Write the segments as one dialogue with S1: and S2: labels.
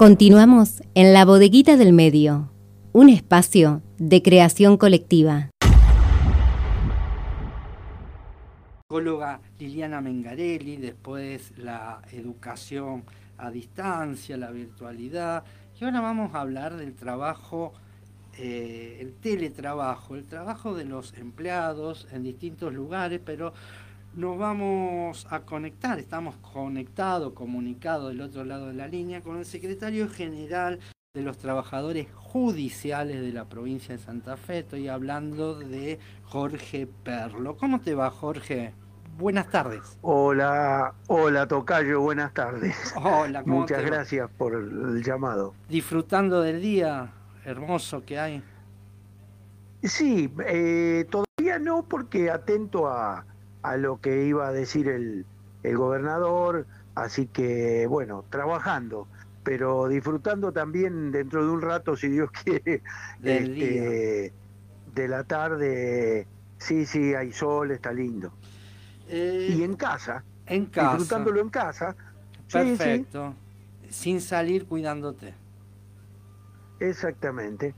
S1: Continuamos en la bodeguita del medio, un espacio de creación colectiva.
S2: Psicóloga Liliana Mengarelli, después la educación a distancia, la virtualidad. Y ahora vamos a hablar del trabajo, eh, el teletrabajo, el trabajo de los empleados en distintos lugares, pero nos vamos a conectar, estamos conectados, comunicados del otro lado de la línea con el secretario general de los trabajadores judiciales de la provincia de Santa Fe. Estoy hablando de Jorge Perlo. ¿Cómo te va, Jorge? Buenas tardes.
S3: Hola, hola Tocayo, buenas tardes.
S2: Hola, ¿cómo
S3: Muchas
S2: te va?
S3: gracias por el llamado.
S2: Disfrutando del día hermoso que hay.
S3: Sí, eh, todavía no porque atento a, a lo que iba a decir el, el gobernador, así que bueno, trabajando, pero disfrutando también dentro de un rato, si Dios quiere,
S2: Del
S3: este, de la tarde. Sí, sí, hay sol, está lindo.
S2: Eh,
S3: Y en casa,
S2: en casa.
S3: disfrutándolo en casa. Sí, sí,
S2: Perfecto. Sin salir cuidándote.
S3: exactamente.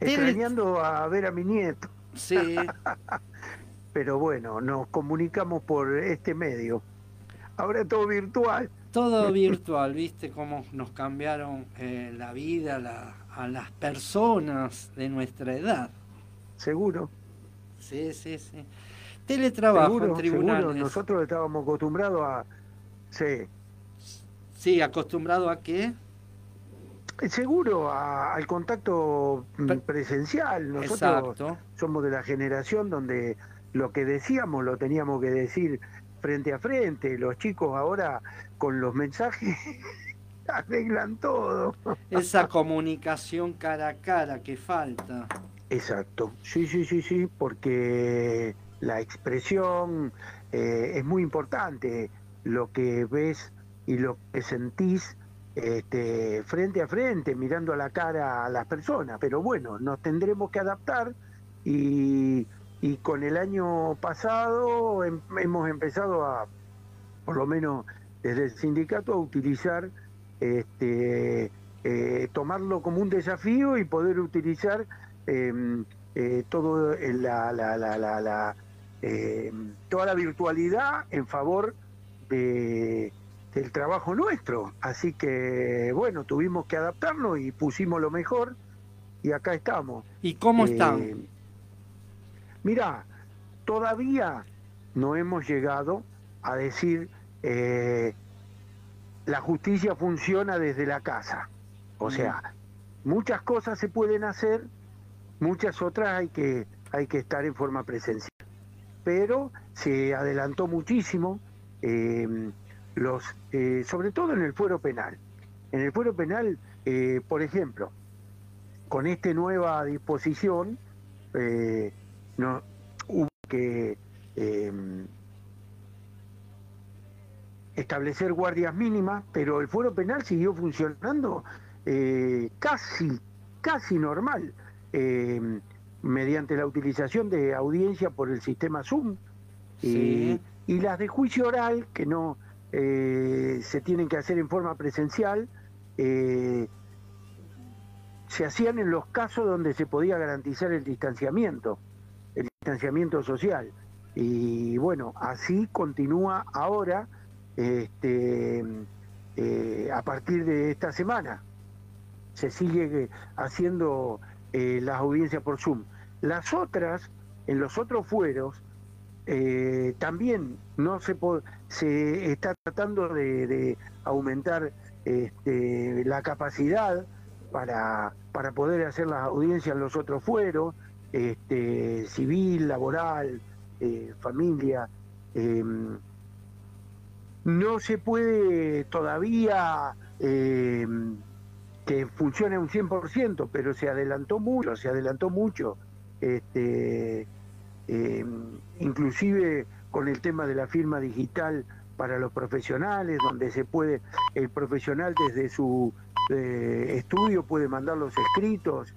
S3: Extrañando a ver a mi nieto.
S2: Sí.
S3: pero bueno, nos comunicamos por este medio. Ahora todo virtual.
S2: Todo virtual, ¿viste cómo nos cambiaron eh, la vida la- a las personas de nuestra edad?
S3: Seguro,
S2: Sí, sí, sí. Teletrabajo
S3: seguro,
S2: en tribunales.
S3: seguro. Nosotros estábamos acostumbrados a... Sí,
S2: Sí, acostumbrado a qué?
S3: seguro a- al contacto mm,
S2: Pre-
S3: presencial. Nosotros
S2: Exacto.
S3: somos de la generación donde lo que decíamos lo teníamos que decir frente a frente. Los chicos ahora con los mensajes arreglan todo.
S2: Esa comunicación cara a cara que falta.
S3: Exacto, sí, sí, sí, sí, porque la expresión eh, es muy importante, lo que ves y lo que sentís este, frente a frente, mirando a la cara a las personas, pero bueno, nos tendremos que adaptar y, y con el año pasado hem- hemos empezado a, por lo menos desde el sindicato, a utilizar, este, eh, tomarlo como un desafío y poder utilizar eh, eh, todo el- la, la, la, la, la, eh, toda la virtualidad en favor de, del trabajo nuestro. Así que bueno, tuvimos que adaptarnos y pusimos lo mejor y acá estamos.
S2: ¿Y cómo
S3: Eh,
S2: están?
S3: Mira, todavía no hemos llegado a decir eh, la justicia funciona desde la casa. O sea, muchas cosas se pueden hacer, muchas otras hay que, hay que estar en forma presencial. Pero se adelantó muchísimo, eh, los, eh, sobre todo en el fuero penal. En el fuero penal, eh, por ejemplo, con esta nueva disposición, no, hubo que eh, establecer guardias mínimas, pero el fuero penal siguió funcionando eh, casi, casi normal, eh, mediante la utilización de audiencia por el sistema Zoom.
S2: Sí.
S3: Y, y las de juicio oral, que no eh, se tienen que hacer en forma presencial, eh, se hacían en los casos donde se podía garantizar el distanciamiento, distanciamiento social. Y bueno, así continúa ahora este, eh, a partir de esta semana. Se sigue eh, haciendo eh, las audiencias por Zoom. Las otras, en los otros fueros, también no se se está tratando de, de aumentar este, la capacidad para, para poder hacer las audiencias en los otros fueros, este, civil, laboral, eh, familia. em, no se puede todavía eh, que funcione un 100%, pero se adelantó mucho, se adelantó mucho. Este, eh, inclusive con el tema de la firma digital para los profesionales, donde se puede, el profesional desde su eh, estudio puede mandar los escritos,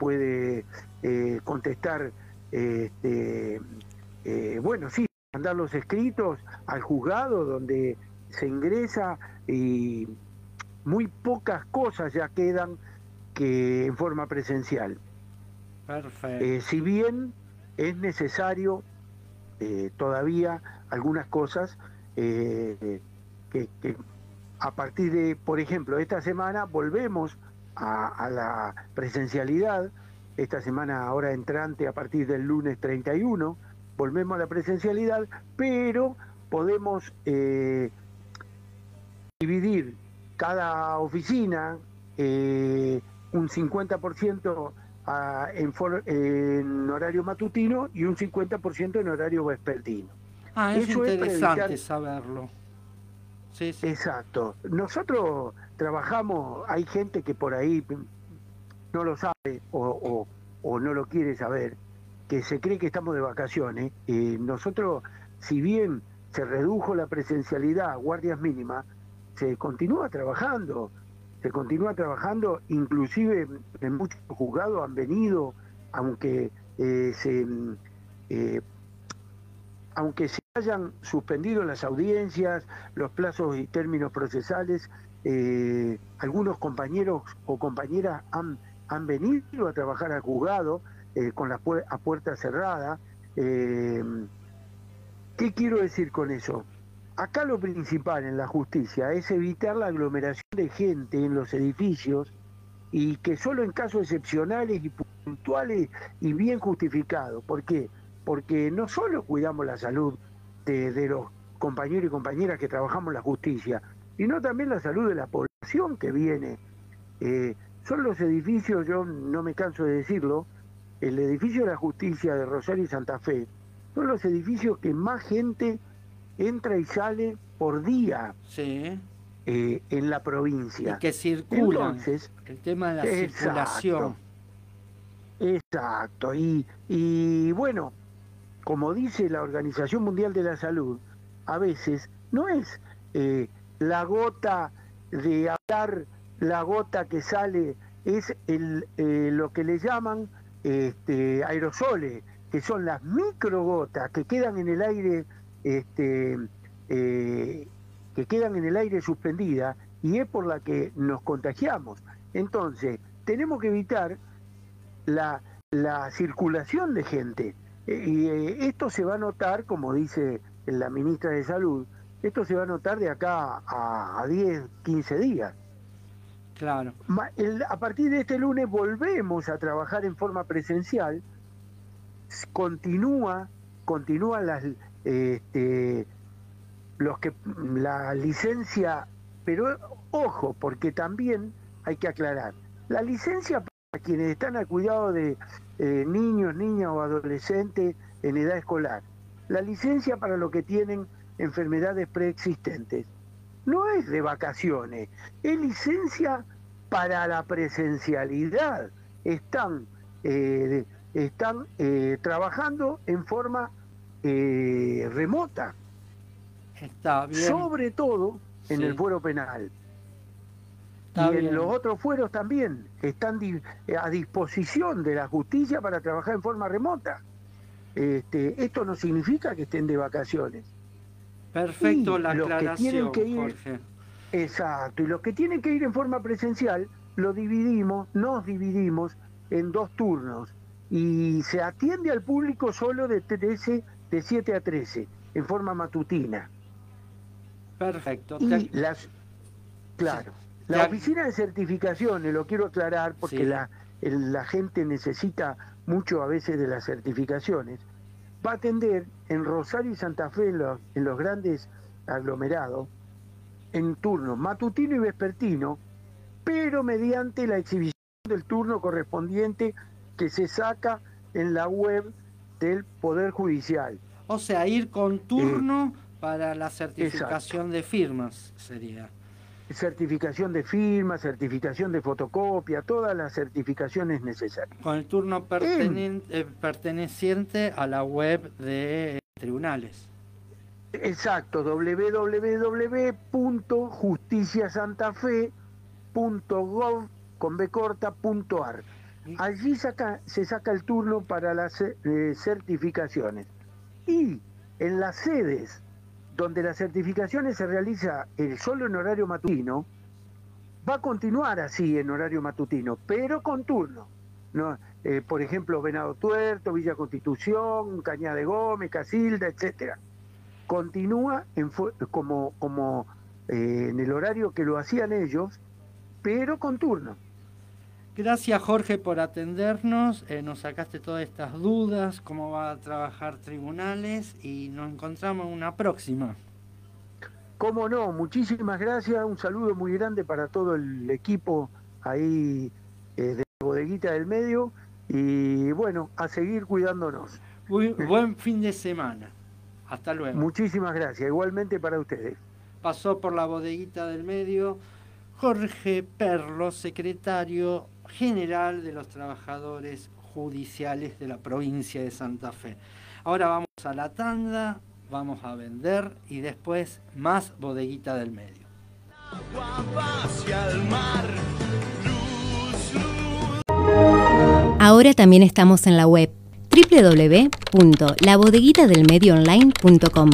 S3: puede eh, contestar, este, eh, bueno, sí, mandar los escritos al juzgado donde se ingresa y, muy pocas cosas ya quedan que en forma presencial.
S2: Perfecto.
S3: Eh, si bien es necesario eh, todavía algunas cosas que, a partir de, por ejemplo, esta semana volvemos a, la presencialidad, esta semana ahora entrante a partir del lunes 31, volvemos a la presencialidad, pero podemos eh, dividir cada oficina eh, un 50% en, en, horario matutino y un 50% en horario vespertino.
S2: Ah, es interesante saberlo.
S3: Exacto. Nosotros trabajamos, hay gente que por ahí no lo sabe o, no lo quiere saber, que se cree que estamos de vacaciones. y nosotros, si bien se redujo la presencialidad a guardias mínimas, se continúa trabajando, se continúa trabajando, inclusive en muchos juzgados han venido, aunque eh, se eh, aunque se hayan suspendido las audiencias, los plazos y términos procesales, eh, algunos compañeros o compañeras han, han venido a trabajar al juzgado con la a puerta cerrada. ¿Qué quiero decir con eso? Acá lo principal en la justicia es evitar la aglomeración de gente en los edificios y que solo en casos excepcionales y puntuales y bien justificados. ¿Por qué? Porque no solo cuidamos la salud de, los compañeros y compañeras que trabajamos la justicia, sino también la salud de la población que viene. Eh, son los edificios, yo no me canso de decirlo, el edificio de la justicia de Rosario y Santa Fe, son los edificios que más gente entra y sale por día
S2: sí.
S3: Eh, en la provincia.
S2: Y que circulan. el tema de la circulación.
S3: Exacto. Y, y bueno, como dice la Organización Mundial de la Salud, a veces no es eh, la gota de hablar, la gota que sale, es eh, lo que le llaman este, aerosoles, que son las microgotas que quedan en el aire, este, eh, que quedan en el aire suspendida y es por la que nos contagiamos. Entonces, tenemos que evitar la, circulación de gente. Y eh, esto se va a notar, como dice la ministra de Salud, esto se va a notar de acá a, a 10, 15 días.
S2: Claro.
S3: a partir de este lunes volvemos a trabajar en forma presencial continúa, continúa las, este, los que la licencia, pero ojo, porque también hay que aclarar, la licencia para quienes están al cuidado de eh, niños, niñas o adolescentes en edad escolar, la licencia para los que tienen enfermedades preexistentes, no es de vacaciones, es licencia para la presencialidad. Están eh, están eh, trabajando en forma remota.
S2: Está bien.
S3: Sobre todo en el fuero penal. Y en los otros fueros también están a disposición de la justicia para trabajar en forma remota. Este, esto no significa que estén de vacaciones.
S2: Perfecto la aclaración, que Jorge.
S3: Exacto, y los que tienen que ir en forma presencial, lo dividimos, nos dividimos en dos turnos y se atiende al público solo de 13, de 7 a 13, en forma matutina.
S2: Perfecto.
S3: Y las, claro, la oficina de certificaciones, lo quiero aclarar porque la, la gente necesita mucho a veces de las certificaciones, va a atender en Rosario y Santa Fe, en los, en los grandes aglomerados, en turno matutino y vespertino, pero mediante la exhibición del turno correspondiente que se saca en la web del Poder Judicial.
S2: O sea, ir con turno para la certificación de firmas sería.
S3: Certificación de firmas, certificación de fotocopia, todas las certificaciones necesarias.
S2: Con el turno eh, perteneciente a la web de tribunales.
S3: Exacto, www.justiciasantafe.gov.ar Allí saca, se saca el turno para las eh, certificaciones. Y en las sedes donde las certificaciones se realiza el solo en horario matutino, va a continuar así en horario matutino, pero con turno. ¿no? Eh, por ejemplo, Venado Tuerto, Villa Constitución, Cañada de Gómez, Casilda, etcétera. Continúa en como, como eh, en el horario que lo hacían ellos, pero con turno.
S2: Gracias Jorge por atendernos, eh, nos sacaste todas estas dudas, cómo va a trabajar tribunales y nos encontramos en una próxima.
S3: Cómo no, muchísimas gracias, un saludo muy grande para todo el equipo ahí eh, de bodeguita del medio y bueno, a seguir cuidándonos.
S2: buen fin de semana, hasta luego.
S3: Muchísimas gracias, igualmente para ustedes.
S2: Pasó por la bodeguita del medio Jorge Perlo, secretario general de los trabajadores judiciales de la provincia de Santa Fe. Ahora vamos a la tanda, vamos a vender y después más bodeguita del medio.
S1: Ahora también estamos en la web www.labodeguitadelmedioonline.com.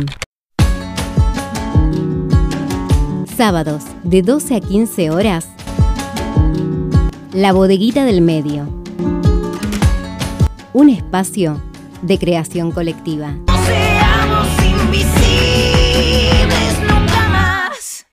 S1: Sábados de 12 a 15 horas la bodeguita del medio. Un espacio de creación colectiva.